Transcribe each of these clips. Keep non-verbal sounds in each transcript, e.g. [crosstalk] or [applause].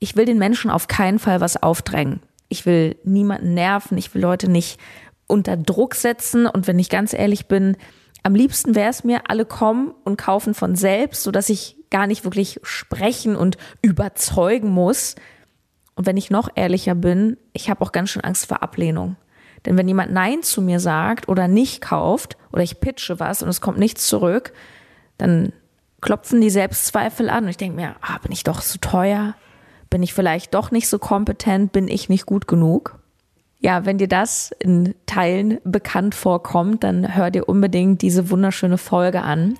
ich will den Menschen auf keinen Fall was aufdrängen. Ich will niemanden nerven, ich will Leute nicht unter Druck setzen und wenn ich ganz ehrlich bin, am liebsten wäre es mir, alle kommen und kaufen von selbst, so dass ich gar nicht wirklich sprechen und überzeugen muss. Und wenn ich noch ehrlicher bin, ich habe auch ganz schön Angst vor Ablehnung. Denn wenn jemand Nein zu mir sagt oder nicht kauft oder ich pitche was und es kommt nichts zurück, dann klopfen die Selbstzweifel an und ich denke mir, ah, bin ich doch zu teuer? Bin ich vielleicht doch nicht so kompetent? Bin ich nicht gut genug? Ja, wenn dir das in Teilen bekannt vorkommt, dann hör dir unbedingt diese wunderschöne Folge an.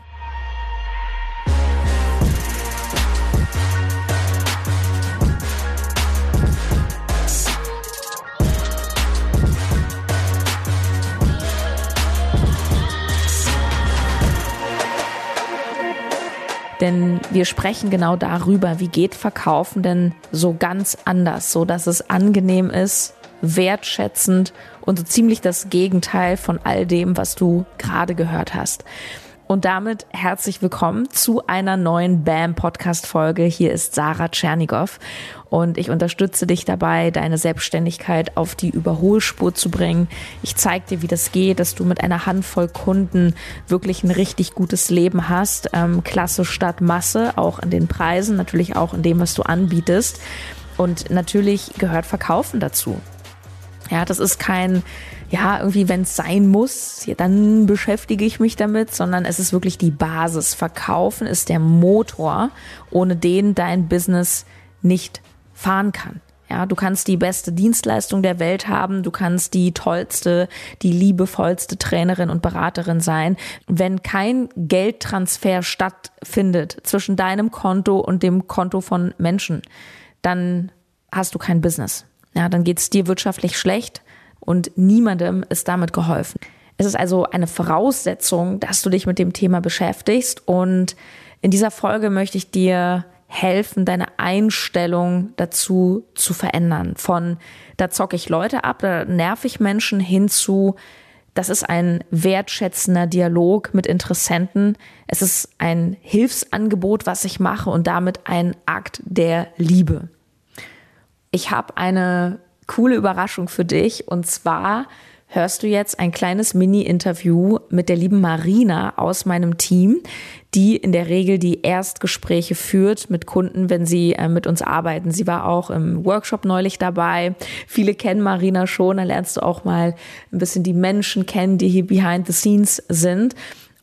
Denn wir sprechen genau darüber, wie geht Verkaufen denn so ganz anders, so dass es angenehm ist, wertschätzend und so ziemlich das Gegenteil von all dem, was du gerade gehört hast. Und damit herzlich willkommen zu einer neuen BAM Podcast Folge. Hier ist Sarah Tschernigow und ich unterstütze dich dabei, deine Selbstständigkeit auf die Überholspur zu bringen. Ich zeige dir, wie das geht, dass du mit einer Handvoll Kunden wirklich ein richtig gutes Leben hast. Ähm, Klasse statt Masse, auch in den Preisen, natürlich auch in dem, was du anbietest. Und natürlich gehört Verkaufen dazu. Ja, das ist kein, ja, irgendwie, wenn es sein muss, ja, dann beschäftige ich mich damit, sondern es ist wirklich die Basis. Verkaufen ist der Motor, ohne den dein Business nicht fahren kann. Ja, du kannst die beste Dienstleistung der Welt haben, du kannst die tollste, die liebevollste Trainerin und Beraterin sein. Wenn kein Geldtransfer stattfindet zwischen deinem Konto und dem Konto von Menschen, dann hast du kein Business. Ja, dann geht es dir wirtschaftlich schlecht und niemandem ist damit geholfen. Es ist also eine Voraussetzung, dass du dich mit dem Thema beschäftigst und in dieser Folge möchte ich dir helfen, deine Einstellung dazu zu verändern. Von da zocke ich Leute ab, da nerv ich Menschen hinzu, das ist ein wertschätzender Dialog mit Interessenten. Es ist ein Hilfsangebot, was ich mache und damit ein Akt der Liebe ich habe eine coole Überraschung für dich und zwar hörst du jetzt ein kleines Mini-Interview mit der lieben Marina aus meinem Team, die in der Regel die Erstgespräche führt mit Kunden, wenn sie äh, mit uns arbeiten. Sie war auch im Workshop neulich dabei. Viele kennen Marina schon, da lernst du auch mal ein bisschen die Menschen kennen, die hier behind the scenes sind.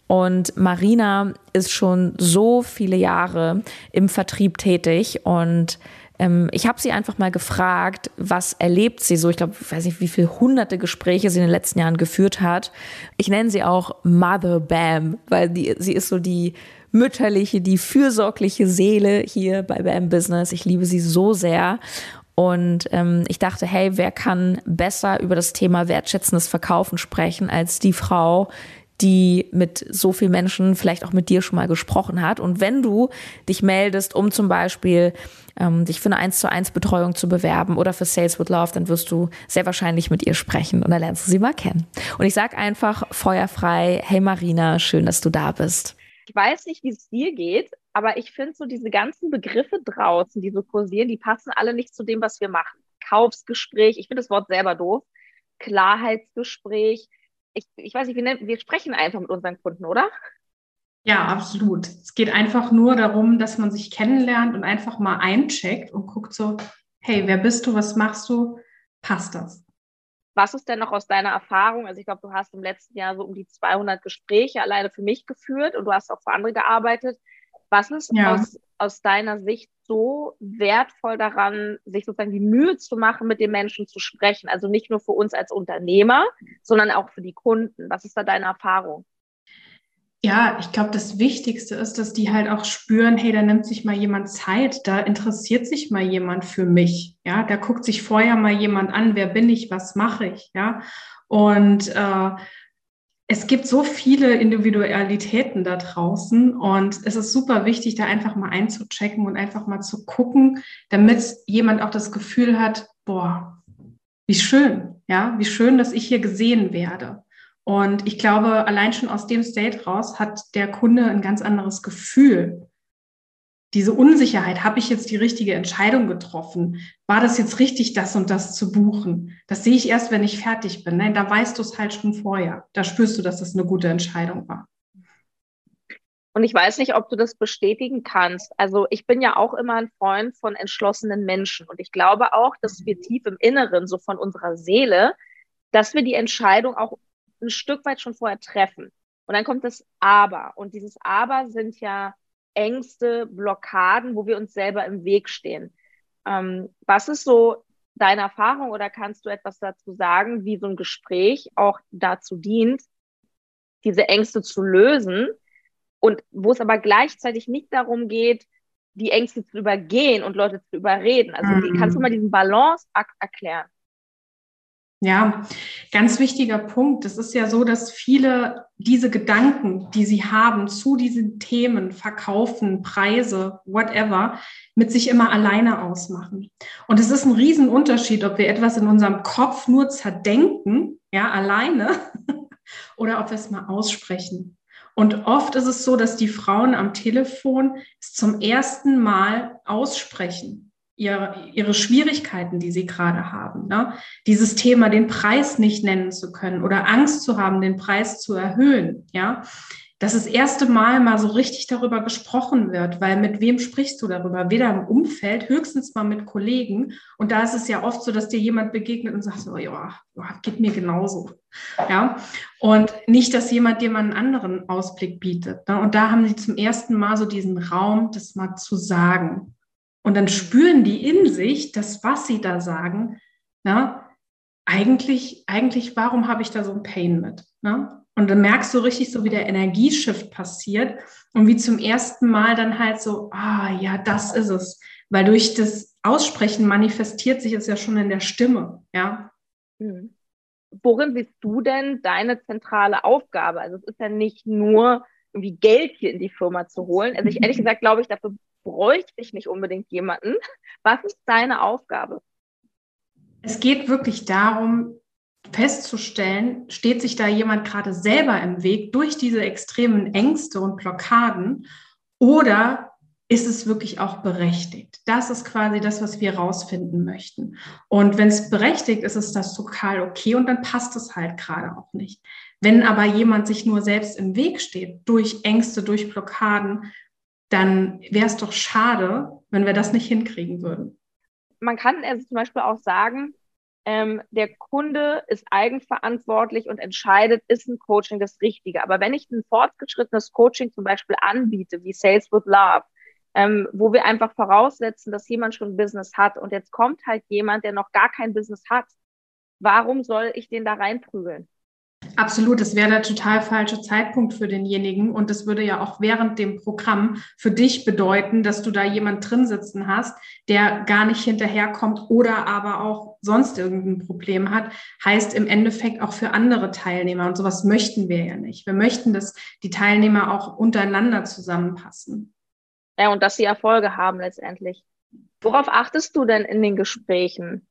Und Marina ist schon so viele Jahre im Vertrieb tätig und ähm, ich habe sie einfach mal gefragt, was erlebt sie so. Ich glaube, ich weiß nicht, wie viele hunderte Gespräche sie in den letzten Jahren geführt hat. Ich nenne sie auch Mother Bam, weil die, sie ist so die mütterliche, die fürsorgliche Seele hier bei Bam Business. Ich liebe sie so sehr. Und ähm, ich dachte, hey, wer kann besser über das Thema wertschätzendes Verkaufen sprechen als die Frau, die mit so vielen Menschen vielleicht auch mit dir schon mal gesprochen hat. Und wenn du dich meldest, um zum Beispiel ähm, dich für eine 1 zu 1 Betreuung zu bewerben oder für Sales with Love, dann wirst du sehr wahrscheinlich mit ihr sprechen und dann lernst du sie mal kennen. Und ich sag einfach feuerfrei, hey Marina, schön, dass du da bist. Ich weiß nicht, wie es dir geht, aber ich finde so diese ganzen Begriffe draußen, die so kursieren, die passen alle nicht zu dem, was wir machen. Kaufsgespräch, ich finde das Wort selber doof. Klarheitsgespräch, ich, ich weiß nicht, wir, nennen, wir sprechen einfach mit unseren Kunden, oder? Ja, absolut. Es geht einfach nur darum, dass man sich kennenlernt und einfach mal eincheckt und guckt so, hey, wer bist du, was machst du, passt das? Was ist denn noch aus deiner Erfahrung? Also ich glaube, du hast im letzten Jahr so um die 200 Gespräche alleine für mich geführt und du hast auch für andere gearbeitet. Was ist ja. aus, aus deiner Sicht so wertvoll daran, sich sozusagen die Mühe zu machen, mit den Menschen zu sprechen? Also nicht nur für uns als Unternehmer, sondern auch für die Kunden. Was ist da deine Erfahrung? Ja, ich glaube, das Wichtigste ist, dass die halt auch spüren, hey, da nimmt sich mal jemand Zeit, da interessiert sich mal jemand für mich, ja, da guckt sich vorher mal jemand an, wer bin ich, was mache ich, ja, und äh, es gibt so viele Individualitäten da draußen und es ist super wichtig, da einfach mal einzuchecken und einfach mal zu gucken, damit jemand auch das Gefühl hat, boah, wie schön, ja, wie schön, dass ich hier gesehen werde. Und ich glaube, allein schon aus dem State raus hat der Kunde ein ganz anderes Gefühl. Diese Unsicherheit, habe ich jetzt die richtige Entscheidung getroffen? War das jetzt richtig, das und das zu buchen? Das sehe ich erst, wenn ich fertig bin. Nein, da weißt du es halt schon vorher. Da spürst du, dass das eine gute Entscheidung war. Und ich weiß nicht, ob du das bestätigen kannst. Also ich bin ja auch immer ein Freund von entschlossenen Menschen. Und ich glaube auch, dass wir tief im Inneren, so von unserer Seele, dass wir die Entscheidung auch ein Stück weit schon vorher treffen. Und dann kommt das Aber. Und dieses Aber sind ja Ängste, Blockaden, wo wir uns selber im Weg stehen. Ähm, was ist so deine Erfahrung oder kannst du etwas dazu sagen, wie so ein Gespräch auch dazu dient, diese Ängste zu lösen? Und wo es aber gleichzeitig nicht darum geht, die Ängste zu übergehen und Leute zu überreden. Also mhm. kannst du mal diesen Balanceakt erklären? Ja, ganz wichtiger Punkt. Es ist ja so, dass viele diese Gedanken, die sie haben zu diesen Themen, Verkaufen, Preise, whatever, mit sich immer alleine ausmachen. Und es ist ein Riesenunterschied, ob wir etwas in unserem Kopf nur zerdenken, ja, alleine, [laughs] oder ob wir es mal aussprechen. Und oft ist es so, dass die Frauen am Telefon es zum ersten Mal aussprechen, ihre, ihre Schwierigkeiten, die sie gerade haben. Ne? Dieses Thema, den Preis nicht nennen zu können oder Angst zu haben, den Preis zu erhöhen. Ja, dass das erste Mal mal so richtig darüber gesprochen wird, weil mit wem sprichst du darüber? Weder im Umfeld, höchstens mal mit Kollegen. Und da ist es ja oft so, dass dir jemand begegnet und sagt, oh ja, geht mir genauso. Ja, und nicht, dass jemand dir mal einen anderen Ausblick bietet. Ne? Und da haben sie zum ersten Mal so diesen Raum, das mal zu sagen. Und dann spüren die in sich, dass was sie da sagen, ne? eigentlich, eigentlich, warum habe ich da so ein Pain mit? Ne? Und dann merkst du richtig so, wie der Energieshift passiert und wie zum ersten Mal dann halt so, ah ja, das ist es. Weil durch das Aussprechen manifestiert sich es ja schon in der Stimme, ja. Mhm. Worin siehst du denn deine zentrale Aufgabe? Also es ist ja nicht nur irgendwie Geld hier in die Firma zu holen. Also ich ehrlich gesagt glaube ich, dafür bräuchte ich nicht unbedingt jemanden. Was ist deine Aufgabe? Es geht wirklich darum, festzustellen, steht sich da jemand gerade selber im Weg durch diese extremen Ängste und Blockaden oder ist es wirklich auch berechtigt? Das ist quasi das, was wir rausfinden möchten. Und wenn es berechtigt ist, ist das total okay und dann passt es halt gerade auch nicht. Wenn aber jemand sich nur selbst im Weg steht, durch Ängste, durch Blockaden, dann wäre es doch schade, wenn wir das nicht hinkriegen würden. Man kann also zum Beispiel auch sagen, ähm, der Kunde ist eigenverantwortlich und entscheidet, ist ein Coaching das Richtige. Aber wenn ich ein fortgeschrittenes Coaching zum Beispiel anbiete, wie Sales with Love, ähm, wo wir einfach voraussetzen, dass jemand schon ein Business hat und jetzt kommt halt jemand, der noch gar kein Business hat, warum soll ich den da reinprügeln? Absolut, es wäre der total falsche Zeitpunkt für denjenigen und das würde ja auch während dem Programm für dich bedeuten, dass du da jemand drin sitzen hast, der gar nicht hinterherkommt oder aber auch sonst irgendein Problem hat. Heißt im Endeffekt auch für andere Teilnehmer und sowas möchten wir ja nicht. Wir möchten, dass die Teilnehmer auch untereinander zusammenpassen. Ja, und dass sie Erfolge haben letztendlich. Worauf achtest du denn in den Gesprächen?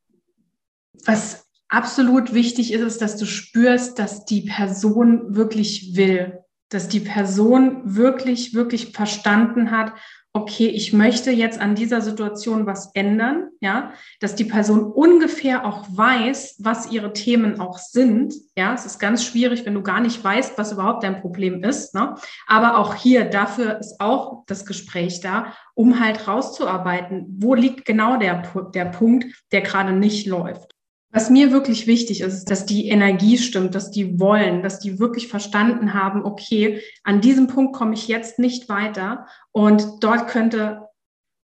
Was absolut wichtig ist es, dass du spürst, dass die Person wirklich will, dass die Person wirklich, wirklich verstanden hat, okay, ich möchte jetzt an dieser Situation was ändern, ja, dass die Person ungefähr auch weiß, was ihre Themen auch sind, ja, es ist ganz schwierig, wenn du gar nicht weißt, was überhaupt dein Problem ist, ne? aber auch hier, dafür ist auch das Gespräch da, um halt rauszuarbeiten, wo liegt genau der, der Punkt, der gerade nicht läuft. Was mir wirklich wichtig ist, dass die Energie stimmt, dass die wollen, dass die wirklich verstanden haben, okay, an diesem Punkt komme ich jetzt nicht weiter und dort könnte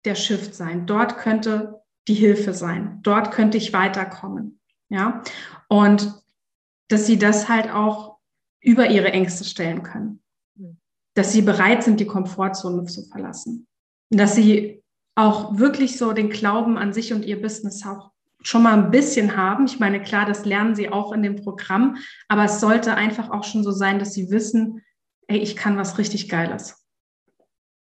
der Shift sein, dort könnte die Hilfe sein, dort könnte ich weiterkommen. Ja, und dass sie das halt auch über ihre Ängste stellen können, dass sie bereit sind, die Komfortzone zu verlassen, dass sie auch wirklich so den Glauben an sich und ihr Business auch schon mal ein bisschen haben. Ich meine, klar, das lernen sie auch in dem Programm, aber es sollte einfach auch schon so sein, dass sie wissen, ey, ich kann was richtig Geiles.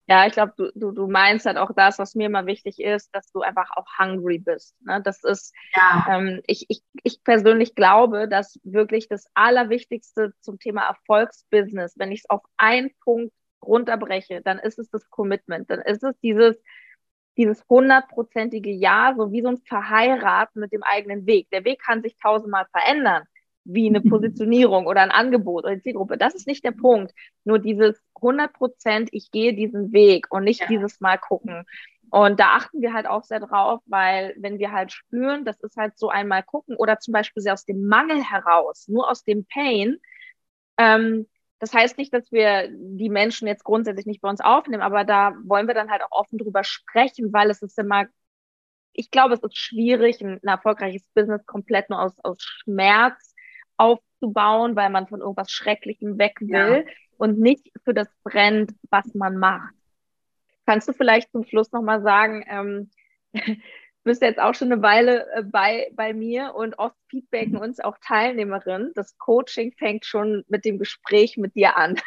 Ja, ich glaube, du, du, du meinst halt auch das, was mir immer wichtig ist, dass du einfach auch hungry bist. Ne? Das ist, ja. ähm, ich, ich, ich persönlich glaube, dass wirklich das Allerwichtigste zum Thema Erfolgsbusiness, wenn ich es auf einen Punkt runterbreche, dann ist es das Commitment, dann ist es dieses, dieses hundertprozentige Ja, so wie so ein Verheiraten mit dem eigenen Weg. Der Weg kann sich tausendmal verändern, wie eine Positionierung oder ein Angebot oder eine Zielgruppe. Das ist nicht der Punkt. Nur dieses 100 Prozent, ich gehe diesen Weg und nicht ja. dieses Mal gucken. Und da achten wir halt auch sehr drauf, weil wenn wir halt spüren, das ist halt so einmal gucken oder zum Beispiel sehr aus dem Mangel heraus, nur aus dem Pain, ähm, das heißt nicht, dass wir die Menschen jetzt grundsätzlich nicht bei uns aufnehmen, aber da wollen wir dann halt auch offen drüber sprechen, weil es ist immer, ich glaube, es ist schwierig, ein, ein erfolgreiches Business komplett nur aus, aus Schmerz aufzubauen, weil man von irgendwas Schrecklichem weg will ja. und nicht für das brennt, was man macht. Kannst du vielleicht zum Schluss nochmal sagen, ähm, [laughs] bist jetzt auch schon eine Weile äh, bei, bei mir und oft feedbacken uns auch Teilnehmerinnen. Das Coaching fängt schon mit dem Gespräch mit dir an.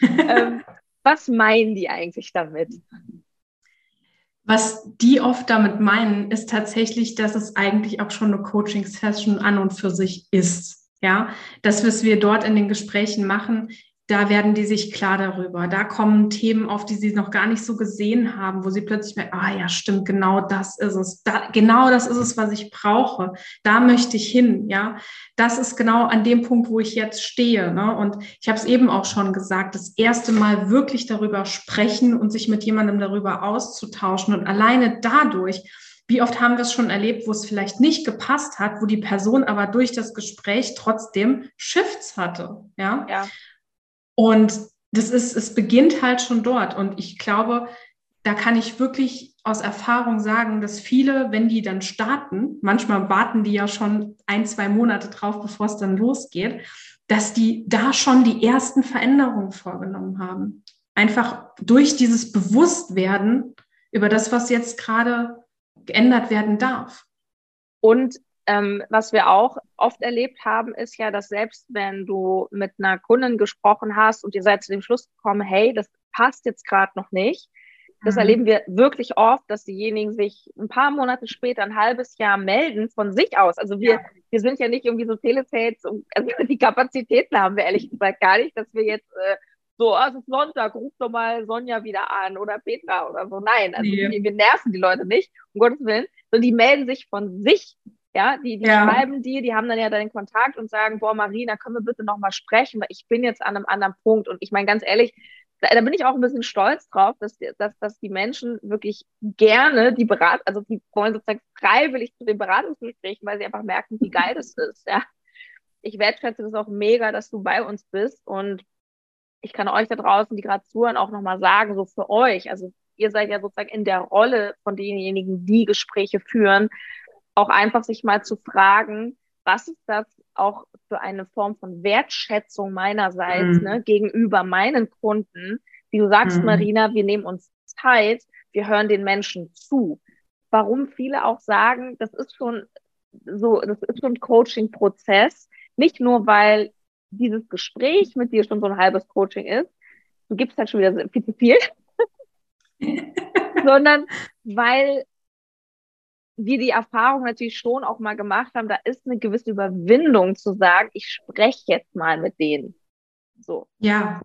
[laughs] ähm, was meinen die eigentlich damit? Was die oft damit meinen, ist tatsächlich, dass es eigentlich auch schon eine Coaching-Session an und für sich ist. Ja, das, was wir dort in den Gesprächen machen, da werden die sich klar darüber. Da kommen Themen auf, die sie noch gar nicht so gesehen haben, wo sie plötzlich merken, ah ja, stimmt, genau das ist es. Da, genau das ist es, was ich brauche. Da möchte ich hin, ja. Das ist genau an dem Punkt, wo ich jetzt stehe. Ne? Und ich habe es eben auch schon gesagt, das erste Mal wirklich darüber sprechen und sich mit jemandem darüber auszutauschen und alleine dadurch wie oft haben wir es schon erlebt, wo es vielleicht nicht gepasst hat, wo die Person aber durch das Gespräch trotzdem Shifts hatte, ja. ja. Und das ist, es beginnt halt schon dort. Und ich glaube, da kann ich wirklich aus Erfahrung sagen, dass viele, wenn die dann starten, manchmal warten die ja schon ein, zwei Monate drauf, bevor es dann losgeht, dass die da schon die ersten Veränderungen vorgenommen haben. Einfach durch dieses Bewusstwerden über das, was jetzt gerade geändert werden darf. Und ähm, was wir auch oft erlebt haben, ist ja, dass selbst wenn du mit einer Kundin gesprochen hast und ihr seid zu dem Schluss gekommen, hey, das passt jetzt gerade noch nicht, das mhm. erleben wir wirklich oft, dass diejenigen sich ein paar Monate später, ein halbes Jahr melden von sich aus. Also wir, ja. wir sind ja nicht irgendwie so Telesales, also [laughs] die Kapazitäten haben wir ehrlich gesagt gar nicht, dass wir jetzt äh, so, ah, es ist Sonntag, ruf doch mal Sonja wieder an oder Petra oder so. Nein, also nee. wir, wir nerven die Leute nicht, um Gottes Willen, sondern die melden sich von sich ja, die, die ja. schreiben dir, die haben dann ja deinen Kontakt und sagen, boah, Marina, können wir bitte nochmal sprechen, weil ich bin jetzt an einem anderen Punkt. Und ich meine, ganz ehrlich, da, da, bin ich auch ein bisschen stolz drauf, dass, dass, dass die Menschen wirklich gerne die Berat, also die wollen sozusagen freiwillig zu den Beratungsgesprächen, weil sie einfach merken, wie geil das ist. Ja. Ich wertschätze das auch mega, dass du bei uns bist und ich kann euch da draußen, die gerade zuhören, auch nochmal sagen, so für euch, also ihr seid ja sozusagen in der Rolle von denjenigen, die Gespräche führen auch einfach sich mal zu fragen, was ist das auch für eine Form von Wertschätzung meinerseits mhm. ne, gegenüber meinen Kunden? Wie du sagst, mhm. Marina, wir nehmen uns Zeit, wir hören den Menschen zu. Warum viele auch sagen, das ist schon so, das ist schon ein Coaching-Prozess. Nicht nur, weil dieses Gespräch mit dir schon so ein halbes Coaching ist, du gibst halt schon wieder viel zu viel, [laughs] sondern weil wir die Erfahrung natürlich schon auch mal gemacht haben, da ist eine gewisse Überwindung zu sagen, ich spreche jetzt mal mit denen. So. Ja.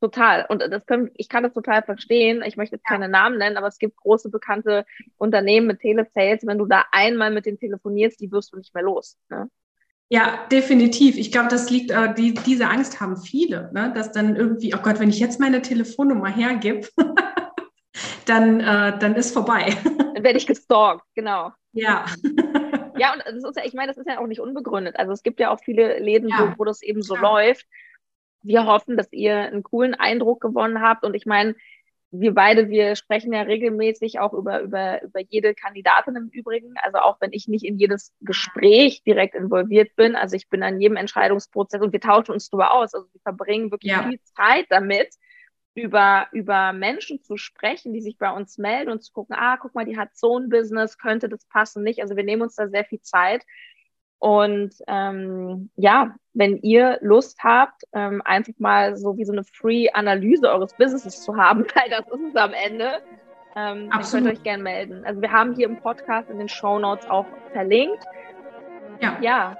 Total. Und das können, ich kann das total verstehen. Ich möchte jetzt ja. keine Namen nennen, aber es gibt große bekannte Unternehmen mit Telesales. Wenn du da einmal mit denen telefonierst, die wirst du nicht mehr los. Ne? Ja, definitiv. Ich glaube, das liegt, äh, die, diese Angst haben viele, ne? dass dann irgendwie, oh Gott, wenn ich jetzt meine Telefonnummer hergebe, [laughs] dann, äh, dann ist vorbei. [laughs] Dann werde ich gestalkt, genau. Ja. Ja, und das ist ja, ich meine, das ist ja auch nicht unbegründet. Also es gibt ja auch viele Läden, ja. wo, wo, das eben so ja. läuft. Wir hoffen, dass ihr einen coolen Eindruck gewonnen habt. Und ich meine, wir beide, wir sprechen ja regelmäßig auch über, über, über jede Kandidatin im Übrigen. Also auch wenn ich nicht in jedes Gespräch direkt involviert bin. Also ich bin an jedem Entscheidungsprozess und wir tauschen uns darüber aus. Also wir verbringen wirklich ja. viel Zeit damit, über, über Menschen zu sprechen, die sich bei uns melden und zu gucken, ah, guck mal, die hat so ein Business, könnte das passen, nicht? Also wir nehmen uns da sehr viel Zeit. Und ähm, ja, wenn ihr Lust habt, ähm, einfach mal so wie so eine Free-Analyse eures Businesses zu haben, [laughs] weil das ist es am Ende, ähm, dann könnt ihr euch gerne melden. Also wir haben hier im Podcast in den Show Notes auch verlinkt. Ja. Ja.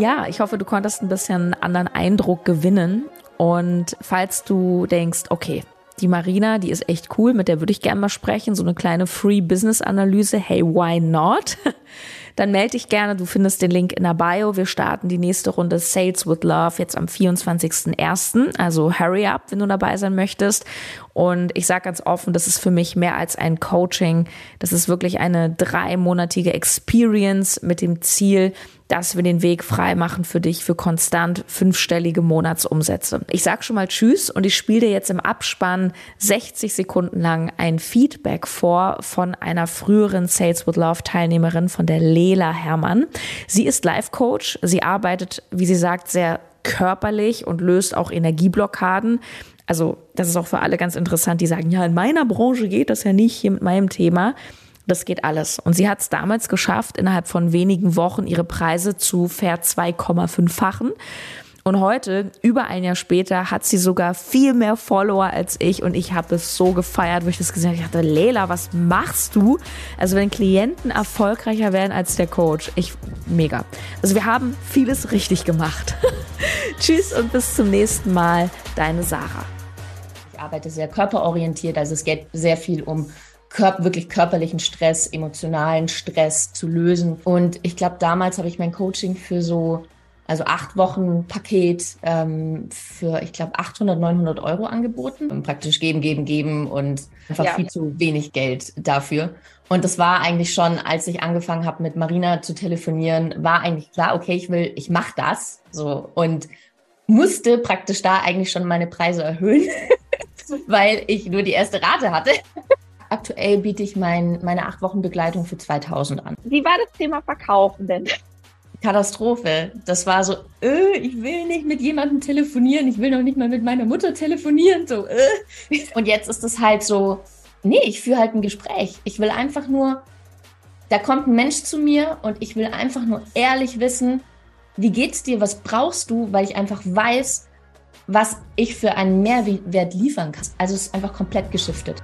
Ja, ich hoffe, du konntest ein bisschen einen anderen Eindruck gewinnen. Und falls du denkst, okay, die Marina, die ist echt cool, mit der würde ich gerne mal sprechen, so eine kleine Free Business Analyse, hey, why not? [laughs] Dann melde dich gerne, du findest den Link in der Bio. Wir starten die nächste Runde Sales with Love jetzt am 24.01. Also hurry up, wenn du dabei sein möchtest. Und ich sage ganz offen, das ist für mich mehr als ein Coaching. Das ist wirklich eine dreimonatige Experience mit dem Ziel, dass wir den Weg frei machen für dich für konstant fünfstellige Monatsumsätze. Ich sag schon mal Tschüss und ich spiele dir jetzt im Abspann 60 Sekunden lang ein Feedback vor von einer früheren Sales with Love Teilnehmerin von der Lela Hermann. Sie ist Life Coach. Sie arbeitet, wie sie sagt, sehr körperlich und löst auch Energieblockaden. Also das ist auch für alle ganz interessant, die sagen, ja, in meiner Branche geht das ja nicht hier mit meinem Thema. Das geht alles. Und sie hat es damals geschafft, innerhalb von wenigen Wochen ihre Preise zu fair 2,5-fachen. Und heute, über ein Jahr später, hat sie sogar viel mehr Follower als ich und ich habe es so gefeiert, wo ich das gesehen habe. Ich dachte, Leila, was machst du? Also wenn Klienten erfolgreicher werden als der Coach, ich mega. Also wir haben vieles richtig gemacht. [laughs] Tschüss und bis zum nächsten Mal, deine Sarah. Ich arbeite sehr körperorientiert, also es geht sehr viel um Körper, wirklich körperlichen Stress, emotionalen Stress zu lösen. Und ich glaube, damals habe ich mein Coaching für so, also acht Wochen Paket ähm, für, ich glaube, 800, 900 Euro angeboten. Und praktisch geben, geben, geben und einfach ja. viel zu wenig Geld dafür. Und das war eigentlich schon, als ich angefangen habe, mit Marina zu telefonieren, war eigentlich klar, okay, ich will, ich mache das. So und musste praktisch da eigentlich schon meine Preise erhöhen, [laughs] weil ich nur die erste Rate hatte. Aktuell biete ich mein, meine acht Wochen Begleitung für 2000 an. Wie war das Thema Verkaufen denn? Katastrophe. Das war so, äh, ich will nicht mit jemandem telefonieren, ich will noch nicht mal mit meiner Mutter telefonieren. So, äh. Und jetzt ist es halt so, nee, ich führe halt ein Gespräch. Ich will einfach nur, da kommt ein Mensch zu mir und ich will einfach nur ehrlich wissen, wie geht's dir, was brauchst du, weil ich einfach weiß, was ich für einen Mehrwert liefern kann. Also es ist einfach komplett geschiftet.